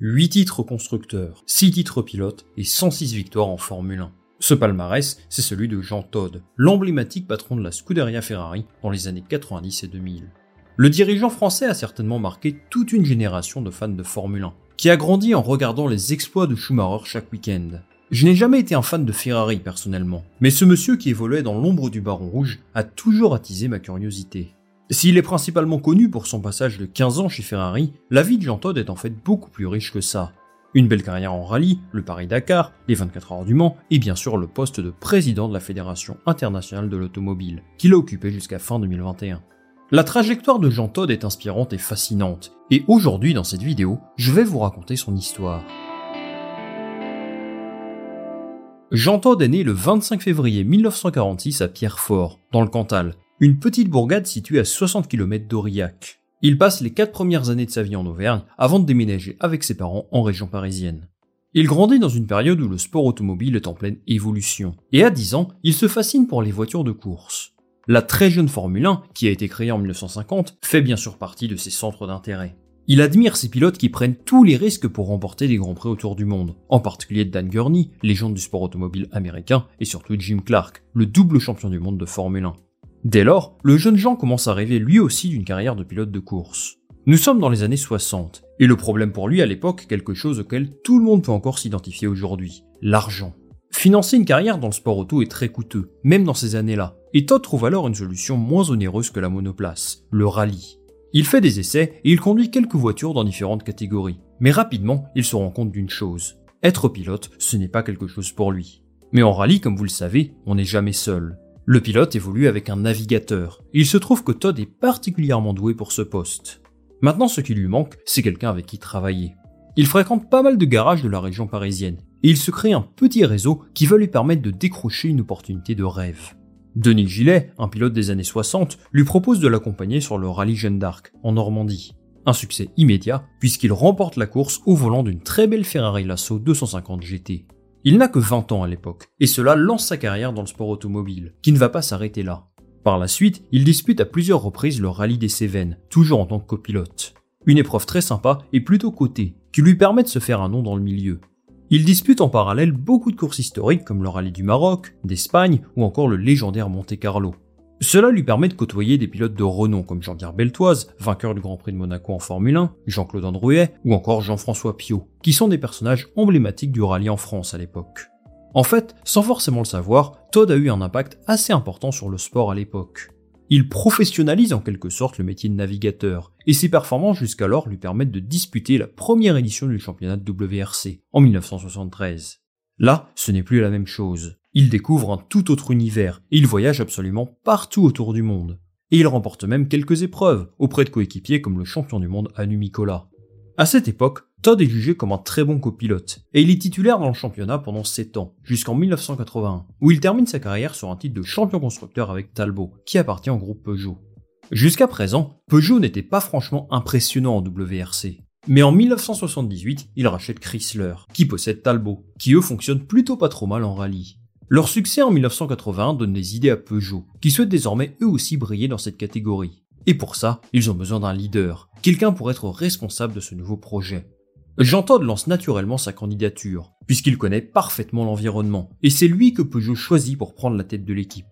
8 titres constructeurs, 6 titres pilotes et 106 victoires en Formule 1. Ce palmarès, c'est celui de Jean Todt, l'emblématique patron de la Scuderia Ferrari dans les années 90 et 2000. Le dirigeant français a certainement marqué toute une génération de fans de Formule 1, qui a grandi en regardant les exploits de Schumacher chaque week-end. Je n'ai jamais été un fan de Ferrari personnellement, mais ce monsieur qui évoluait dans l'ombre du Baron Rouge a toujours attisé ma curiosité. S'il est principalement connu pour son passage de 15 ans chez Ferrari, la vie de Jean Todt est en fait beaucoup plus riche que ça. Une belle carrière en rallye, le Paris-Dakar, les 24 heures du Mans et bien sûr le poste de président de la Fédération internationale de l'automobile, qu'il a occupé jusqu'à fin 2021. La trajectoire de Jean Todt est inspirante et fascinante, et aujourd'hui dans cette vidéo, je vais vous raconter son histoire. Jean Todt est né le 25 février 1946 à Pierrefort, dans le Cantal, une petite bourgade située à 60 km d'Aurillac. Il passe les quatre premières années de sa vie en Auvergne avant de déménager avec ses parents en région parisienne. Il grandit dans une période où le sport automobile est en pleine évolution, et à 10 ans, il se fascine pour les voitures de course. La très jeune Formule 1, qui a été créée en 1950, fait bien sûr partie de ses centres d'intérêt. Il admire ces pilotes qui prennent tous les risques pour remporter des grands prix autour du monde, en particulier Dan Gurney, légende du sport automobile américain, et surtout Jim Clark, le double champion du monde de Formule 1. Dès lors, le jeune Jean commence à rêver lui aussi d'une carrière de pilote de course. Nous sommes dans les années 60, et le problème pour lui à l'époque, quelque chose auquel tout le monde peut encore s'identifier aujourd'hui, l'argent. Financer une carrière dans le sport auto est très coûteux, même dans ces années-là, et Todd trouve alors une solution moins onéreuse que la monoplace, le rallye. Il fait des essais et il conduit quelques voitures dans différentes catégories, mais rapidement il se rend compte d'une chose, être pilote ce n'est pas quelque chose pour lui. Mais en rallye, comme vous le savez, on n'est jamais seul. Le pilote évolue avec un navigateur. il se trouve que Todd est particulièrement doué pour ce poste. Maintenant, ce qui lui manque, c'est quelqu'un avec qui travailler. Il fréquente pas mal de garages de la région parisienne, et il se crée un petit réseau qui va lui permettre de décrocher une opportunité de rêve. Denis Gillet, un pilote des années 60, lui propose de l'accompagner sur le rallye Jeanne d'Arc, en Normandie. Un succès immédiat, puisqu'il remporte la course au volant d'une très belle Ferrari Lasso 250 GT. Il n'a que 20 ans à l'époque, et cela lance sa carrière dans le sport automobile, qui ne va pas s'arrêter là. Par la suite, il dispute à plusieurs reprises le rallye des Cévennes, toujours en tant que copilote. Une épreuve très sympa et plutôt cotée, qui lui permet de se faire un nom dans le milieu. Il dispute en parallèle beaucoup de courses historiques comme le rallye du Maroc, d'Espagne ou encore le légendaire Monte Carlo. Cela lui permet de côtoyer des pilotes de renom comme Jean-Pierre Beltoise, vainqueur du Grand Prix de Monaco en Formule 1, Jean-Claude Androuet ou encore Jean-François Piot, qui sont des personnages emblématiques du rallye en France à l'époque. En fait, sans forcément le savoir, Todd a eu un impact assez important sur le sport à l'époque. Il professionnalise en quelque sorte le métier de navigateur, et ses performances jusqu'alors lui permettent de disputer la première édition du championnat de WRC en 1973. Là, ce n'est plus la même chose. Il découvre un tout autre univers il voyage absolument partout autour du monde. Et il remporte même quelques épreuves auprès de coéquipiers comme le champion du monde Anu Mikola. À cette époque, Todd est jugé comme un très bon copilote, et il est titulaire dans le championnat pendant 7 ans, jusqu'en 1981, où il termine sa carrière sur un titre de champion constructeur avec Talbot, qui appartient au groupe Peugeot. Jusqu'à présent, Peugeot n'était pas franchement impressionnant en WRC. Mais en 1978, il rachète Chrysler, qui possède Talbot, qui eux fonctionnent plutôt pas trop mal en rallye. Leur succès en 1981 donne des idées à Peugeot, qui souhaitent désormais eux aussi briller dans cette catégorie. Et pour ça, ils ont besoin d'un leader, quelqu'un pour être responsable de ce nouveau projet. Jean Todt lance naturellement sa candidature, puisqu'il connaît parfaitement l'environnement, et c'est lui que Peugeot choisit pour prendre la tête de l'équipe.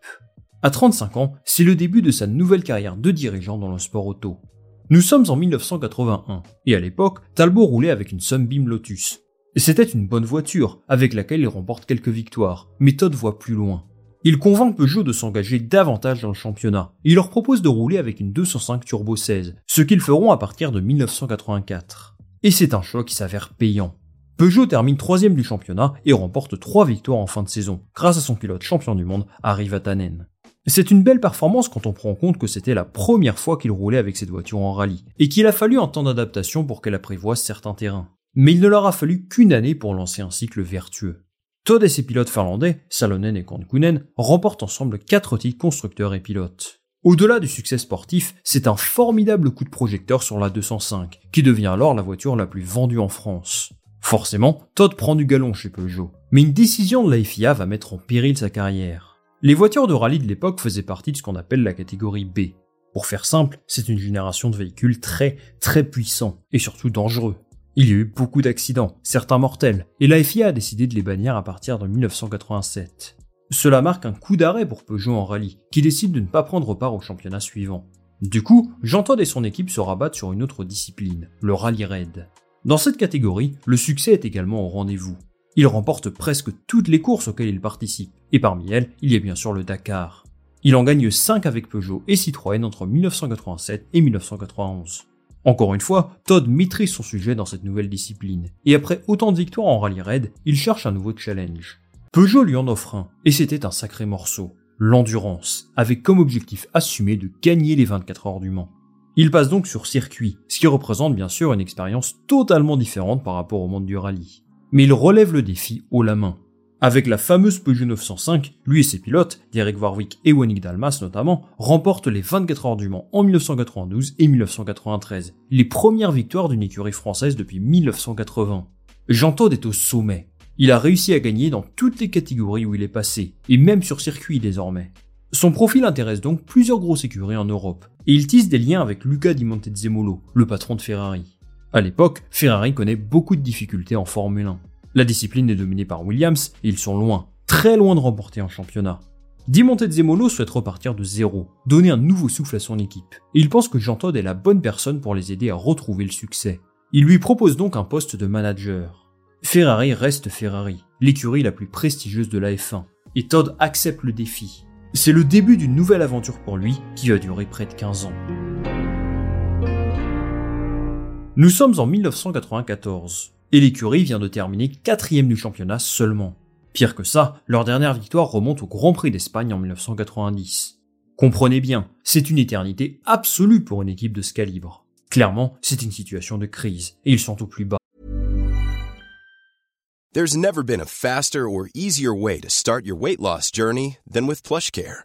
À 35 ans, c'est le début de sa nouvelle carrière de dirigeant dans le sport auto. Nous sommes en 1981, et à l'époque, Talbot roulait avec une Sunbeam Lotus. C'était une bonne voiture, avec laquelle il remporte quelques victoires, mais Todd voit plus loin. Il convainc Peugeot de s'engager davantage dans le championnat. Il leur propose de rouler avec une 205 Turbo 16, ce qu'ils feront à partir de 1984. Et c'est un choix qui s'avère payant. Peugeot termine troisième du championnat et remporte trois victoires en fin de saison, grâce à son pilote champion du monde, Harry Vatanen. C'est une belle performance quand on prend en compte que c'était la première fois qu'il roulait avec cette voiture en rallye, et qu'il a fallu un temps d'adaptation pour qu'elle apprivoise certains terrains. Mais il ne leur a fallu qu'une année pour lancer un cycle vertueux. Todd et ses pilotes finlandais, Salonen et Kankunen, remportent ensemble 4 titres constructeurs et pilotes. Au-delà du succès sportif, c'est un formidable coup de projecteur sur la 205, qui devient alors la voiture la plus vendue en France. Forcément, Todd prend du galon chez Peugeot, mais une décision de la FIA va mettre en péril sa carrière. Les voitures de rallye de l'époque faisaient partie de ce qu'on appelle la catégorie B. Pour faire simple, c'est une génération de véhicules très très puissants et surtout dangereux. Il y a eu beaucoup d'accidents, certains mortels, et la FIA a décidé de les bannir à partir de 1987. Cela marque un coup d'arrêt pour Peugeot en rallye, qui décide de ne pas prendre part au championnat suivant. Du coup, Jean Todt et son équipe se rabattent sur une autre discipline, le rallye raid. Dans cette catégorie, le succès est également au rendez-vous. Il remporte presque toutes les courses auxquelles il participe, et parmi elles, il y a bien sûr le Dakar. Il en gagne 5 avec Peugeot et Citroën entre 1987 et 1991. Encore une fois, Todd maîtrise son sujet dans cette nouvelle discipline, et après autant de victoires en rallye raid, il cherche un nouveau challenge. Peugeot lui en offre un, et c'était un sacré morceau, l'endurance, avec comme objectif assumé de gagner les 24 heures du Mans. Il passe donc sur circuit, ce qui représente bien sûr une expérience totalement différente par rapport au monde du rallye mais il relève le défi haut la main. Avec la fameuse Peugeot 905, lui et ses pilotes, Derek Warwick et Wannick Dalmas notamment, remportent les 24 heures du Mans en 1992 et 1993, les premières victoires d'une écurie française depuis 1980. Jean Todt est au sommet. Il a réussi à gagner dans toutes les catégories où il est passé, et même sur circuit désormais. Son profil intéresse donc plusieurs grosses écuries en Europe, et il tisse des liens avec Luca Di Montezemolo, le patron de Ferrari. À l'époque, Ferrari connaît beaucoup de difficultés en Formule 1. La discipline est dominée par Williams et ils sont loin, très loin de remporter un championnat. Di Montezemolo souhaite repartir de zéro, donner un nouveau souffle à son équipe, et il pense que Jean Todt est la bonne personne pour les aider à retrouver le succès. Il lui propose donc un poste de manager. Ferrari reste Ferrari, l'écurie la plus prestigieuse de la F1, et Todd accepte le défi. C'est le début d'une nouvelle aventure pour lui qui va durer près de 15 ans. Nous sommes en 1994, et l'écurie vient de terminer quatrième du championnat seulement. Pire que ça, leur dernière victoire remonte au Grand Prix d'Espagne en 1990. Comprenez bien, c'est une éternité absolue pour une équipe de ce calibre. Clairement, c'est une situation de crise, et ils sont au plus bas. Never been a faster or easier way to start your weight loss journey than with PlushCare.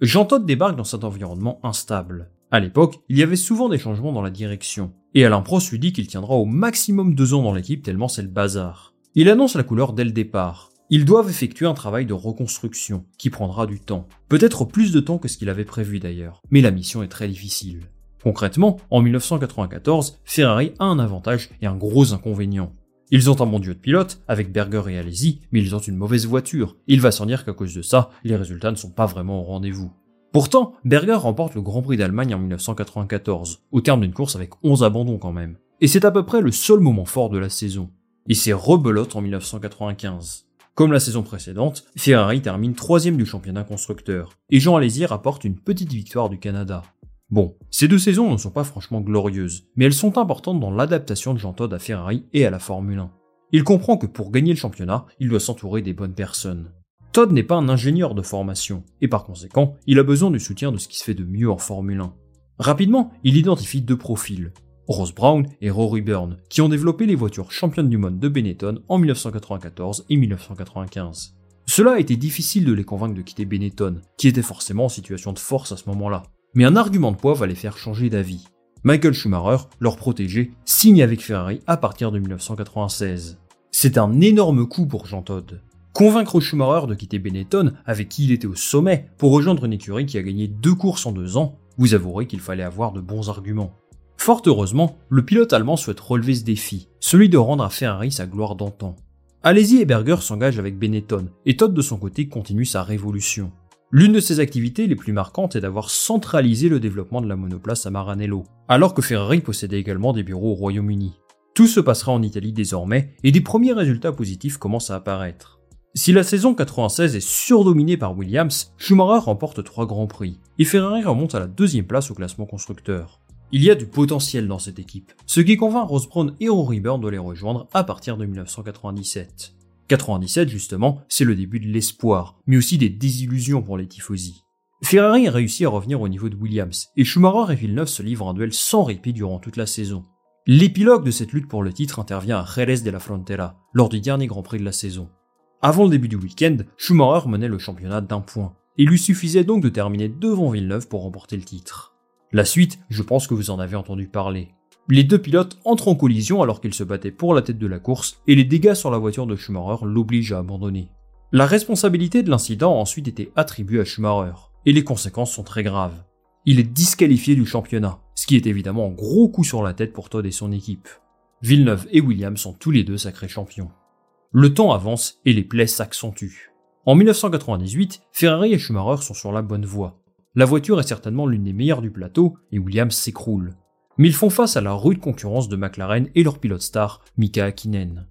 Jean Todt débarque dans cet environnement instable. À l'époque, il y avait souvent des changements dans la direction. Et Alain Prost lui dit qu'il tiendra au maximum deux ans dans l'équipe tellement c'est le bazar. Il annonce la couleur dès le départ. Ils doivent effectuer un travail de reconstruction, qui prendra du temps. Peut-être plus de temps que ce qu'il avait prévu d'ailleurs, mais la mission est très difficile. Concrètement, en 1994, Ferrari a un avantage et un gros inconvénient. Ils ont un bon duo de pilotes, avec Berger et Alesi, mais ils ont une mauvaise voiture. Il va sans dire qu'à cause de ça, les résultats ne sont pas vraiment au rendez-vous. Pourtant, Berger remporte le Grand Prix d'Allemagne en 1994, au terme d'une course avec 11 abandons quand même. Et c'est à peu près le seul moment fort de la saison. Il s'est rebelote en 1995. Comme la saison précédente, Ferrari termine troisième du championnat constructeur, et Jean Alesi rapporte une petite victoire du Canada. Bon, ces deux saisons ne sont pas franchement glorieuses, mais elles sont importantes dans l'adaptation de Jean Todt à Ferrari et à la Formule 1. Il comprend que pour gagner le championnat, il doit s'entourer des bonnes personnes. Todd n'est pas un ingénieur de formation, et par conséquent, il a besoin du soutien de ce qui se fait de mieux en Formule 1. Rapidement, il identifie deux profils, Ross Brown et Rory Byrne, qui ont développé les voitures championnes du monde de Benetton en 1994 et 1995. Cela a été difficile de les convaincre de quitter Benetton, qui était forcément en situation de force à ce moment-là. Mais un argument de poids va les faire changer d'avis. Michael Schumacher, leur protégé, signe avec Ferrari à partir de 1996. C'est un énorme coup pour Jean Todt. Convaincre Schumacher de quitter Benetton, avec qui il était au sommet, pour rejoindre une écurie qui a gagné deux courses en deux ans, vous avouerez qu'il fallait avoir de bons arguments. Fort heureusement, le pilote allemand souhaite relever ce défi, celui de rendre à Ferrari sa gloire d'antan. Alesi et Berger s'engagent avec Benetton, et Todd de son côté continue sa révolution. L'une de ses activités les plus marquantes est d'avoir centralisé le développement de la monoplace à Maranello, alors que Ferrari possédait également des bureaux au Royaume-Uni. Tout se passera en Italie désormais, et des premiers résultats positifs commencent à apparaître. Si la saison 96 est surdominée par Williams, Schumacher remporte trois grands prix, et Ferrari remonte à la deuxième place au classement constructeur. Il y a du potentiel dans cette équipe, ce qui convainc Ross Brown et Rory Byrne de les rejoindre à partir de 1997. 97 justement, c'est le début de l'espoir, mais aussi des désillusions pour les tifosi. Ferrari a réussi à revenir au niveau de Williams, et Schumacher et Villeneuve se livrent un duel sans répit durant toute la saison. L'épilogue de cette lutte pour le titre intervient à Jerez de la Frontera, lors du dernier Grand Prix de la saison. Avant le début du week-end, Schumacher menait le championnat d'un point, il lui suffisait donc de terminer devant Villeneuve pour remporter le titre. La suite, je pense que vous en avez entendu parler. Les deux pilotes entrent en collision alors qu'ils se battaient pour la tête de la course et les dégâts sur la voiture de Schumacher l'obligent à abandonner. La responsabilité de l'incident a ensuite été attribuée à Schumacher et les conséquences sont très graves. Il est disqualifié du championnat, ce qui est évidemment un gros coup sur la tête pour Todd et son équipe. Villeneuve et Williams sont tous les deux sacrés champions. Le temps avance et les plaies s'accentuent. En 1998, Ferrari et Schumacher sont sur la bonne voie. La voiture est certainement l'une des meilleures du plateau et Williams s'écroule mais ils font face à la rude concurrence de McLaren et leur pilote star, Mika Hakkinen.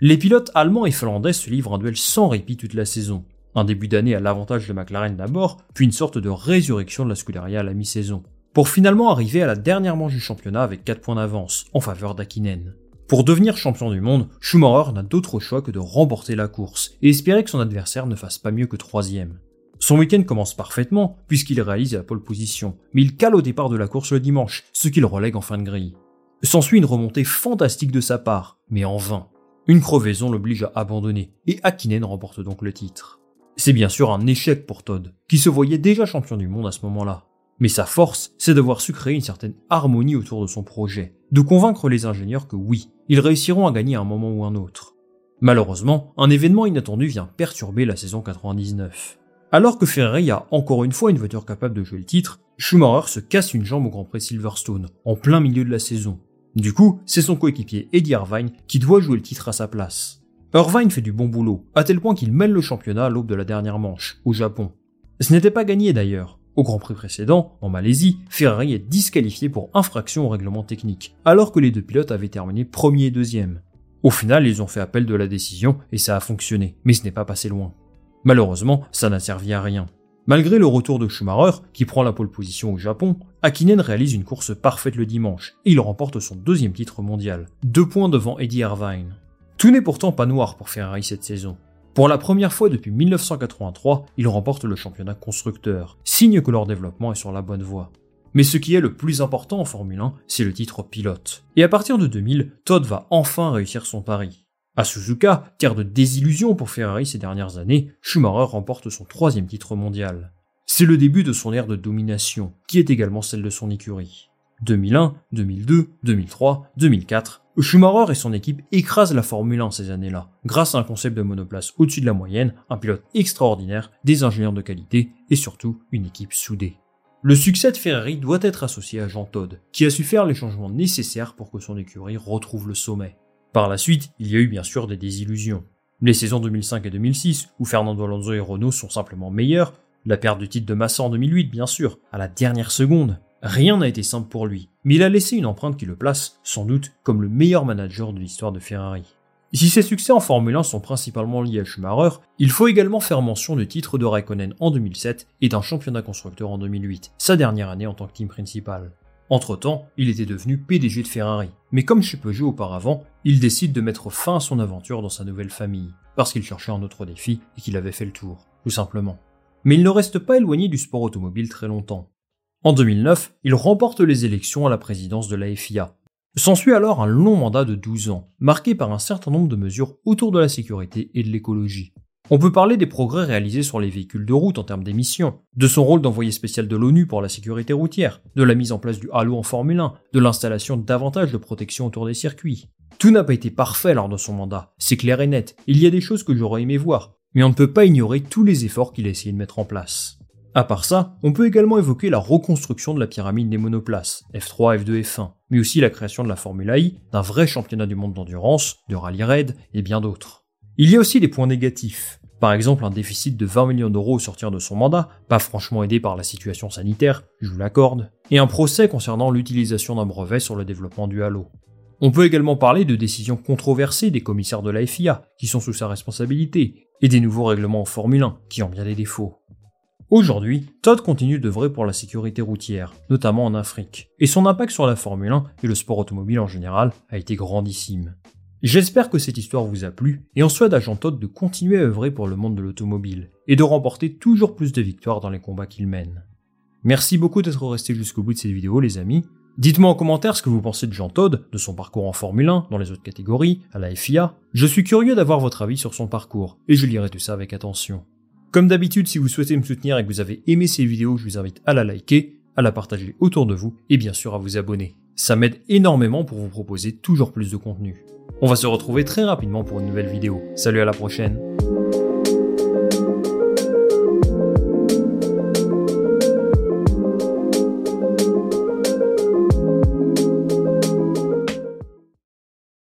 Les pilotes allemands et finlandais se livrent un duel sans répit toute la saison. Un début d'année à l'avantage de McLaren d'abord, puis une sorte de résurrection de la Scuderia à la mi-saison, pour finalement arriver à la dernière manche du championnat avec 4 points d'avance, en faveur d'Hakkinen. Pour devenir champion du monde, Schumacher n'a d'autre choix que de remporter la course et espérer que son adversaire ne fasse pas mieux que troisième. Son week-end commence parfaitement, puisqu'il réalise la pole position, mais il cale au départ de la course le dimanche, ce qui le relègue en fin de grille. S'ensuit une remontée fantastique de sa part, mais en vain. Une crevaison l'oblige à abandonner, et Hakkinen remporte donc le titre. C'est bien sûr un échec pour Todd, qui se voyait déjà champion du monde à ce moment-là. Mais sa force, c'est d'avoir su créer une certaine harmonie autour de son projet, de convaincre les ingénieurs que oui, ils réussiront à gagner à un moment ou un autre. Malheureusement, un événement inattendu vient perturber la saison 99. Alors que Ferrari a encore une fois une voiture capable de jouer le titre, Schumacher se casse une jambe au Grand Prix Silverstone, en plein milieu de la saison. Du coup, c'est son coéquipier Eddie Irvine qui doit jouer le titre à sa place. Irvine fait du bon boulot, à tel point qu'il mène le championnat à l'aube de la dernière manche, au Japon. Ce n'était pas gagné d'ailleurs. Au Grand Prix précédent, en Malaisie, Ferrari est disqualifié pour infraction au règlement technique, alors que les deux pilotes avaient terminé premier et deuxième. Au final, ils ont fait appel de la décision et ça a fonctionné, mais ce n'est pas passé loin. Malheureusement, ça n'a servi à rien. Malgré le retour de Schumacher, qui prend la pole position au Japon, Akinen réalise une course parfaite le dimanche, et il remporte son deuxième titre mondial, deux points devant Eddie Irvine. Tout n'est pourtant pas noir pour Ferrari cette saison. Pour la première fois depuis 1983, il remporte le championnat constructeur, signe que leur développement est sur la bonne voie. Mais ce qui est le plus important en Formule 1, c'est le titre pilote. Et à partir de 2000, Todd va enfin réussir son pari. À Suzuka, terre de désillusion pour Ferrari ces dernières années, Schumacher remporte son troisième titre mondial. C'est le début de son ère de domination, qui est également celle de son écurie. 2001, 2002, 2003, 2004, Schumacher et son équipe écrasent la Formule 1 ces années-là, grâce à un concept de monoplace au-dessus de la moyenne, un pilote extraordinaire, des ingénieurs de qualité et surtout une équipe soudée. Le succès de Ferrari doit être associé à Jean Todt, qui a su faire les changements nécessaires pour que son écurie retrouve le sommet. Par la suite, il y a eu bien sûr des désillusions. Les saisons 2005 et 2006, où Fernando Alonso et Renault sont simplement meilleurs, la perte du titre de Massa en 2008 bien sûr, à la dernière seconde, rien n'a été simple pour lui, mais il a laissé une empreinte qui le place, sans doute, comme le meilleur manager de l'histoire de Ferrari. Si ses succès en Formule 1 sont principalement liés à Schumacher, il faut également faire mention du titre de Raikkonen en 2007 et d'un championnat constructeur en 2008, sa dernière année en tant que team principal. Entre-temps, il était devenu PDG de Ferrari, mais comme chez Peugeot auparavant, il décide de mettre fin à son aventure dans sa nouvelle famille, parce qu'il cherchait un autre défi et qu'il avait fait le tour, tout simplement. Mais il ne reste pas éloigné du sport automobile très longtemps. En 2009, il remporte les élections à la présidence de la FIA, S'ensuit alors un long mandat de 12 ans, marqué par un certain nombre de mesures autour de la sécurité et de l'écologie. On peut parler des progrès réalisés sur les véhicules de route en termes d'émissions, de son rôle d'envoyé spécial de l'ONU pour la sécurité routière, de la mise en place du halo en Formule 1, de l'installation davantage de protection autour des circuits. Tout n'a pas été parfait lors de son mandat, c'est clair et net, il y a des choses que j'aurais aimé voir, mais on ne peut pas ignorer tous les efforts qu'il a essayé de mettre en place. À part ça, on peut également évoquer la reconstruction de la pyramide des monoplaces, F3, F2, F1, mais aussi la création de la Formule I, d'un vrai championnat du monde d'endurance, de rallye raid et bien d'autres. Il y a aussi des points négatifs. Par exemple, un déficit de 20 millions d'euros au sortir de son mandat, pas franchement aidé par la situation sanitaire, je vous l'accorde, et un procès concernant l'utilisation d'un brevet sur le développement du Halo. On peut également parler de décisions controversées des commissaires de la FIA, qui sont sous sa responsabilité, et des nouveaux règlements en Formule 1, qui ont bien des défauts. Aujourd'hui, Todd continue d'œuvrer pour la sécurité routière, notamment en Afrique, et son impact sur la Formule 1 et le sport automobile en général a été grandissime. J'espère que cette histoire vous a plu et on souhaite à Jean Todd de continuer à œuvrer pour le monde de l'automobile et de remporter toujours plus de victoires dans les combats qu'il mène. Merci beaucoup d'être resté jusqu'au bout de cette vidéo les amis. Dites-moi en commentaire ce que vous pensez de Jean Todd, de son parcours en Formule 1, dans les autres catégories, à la FIA. Je suis curieux d'avoir votre avis sur son parcours et je lirai tout ça avec attention. Comme d'habitude, si vous souhaitez me soutenir et que vous avez aimé ces vidéos, je vous invite à la liker, à la partager autour de vous et bien sûr à vous abonner. Ça m'aide énormément pour vous proposer toujours plus de contenu. On va se retrouver très rapidement pour une nouvelle vidéo. Salut à la prochaine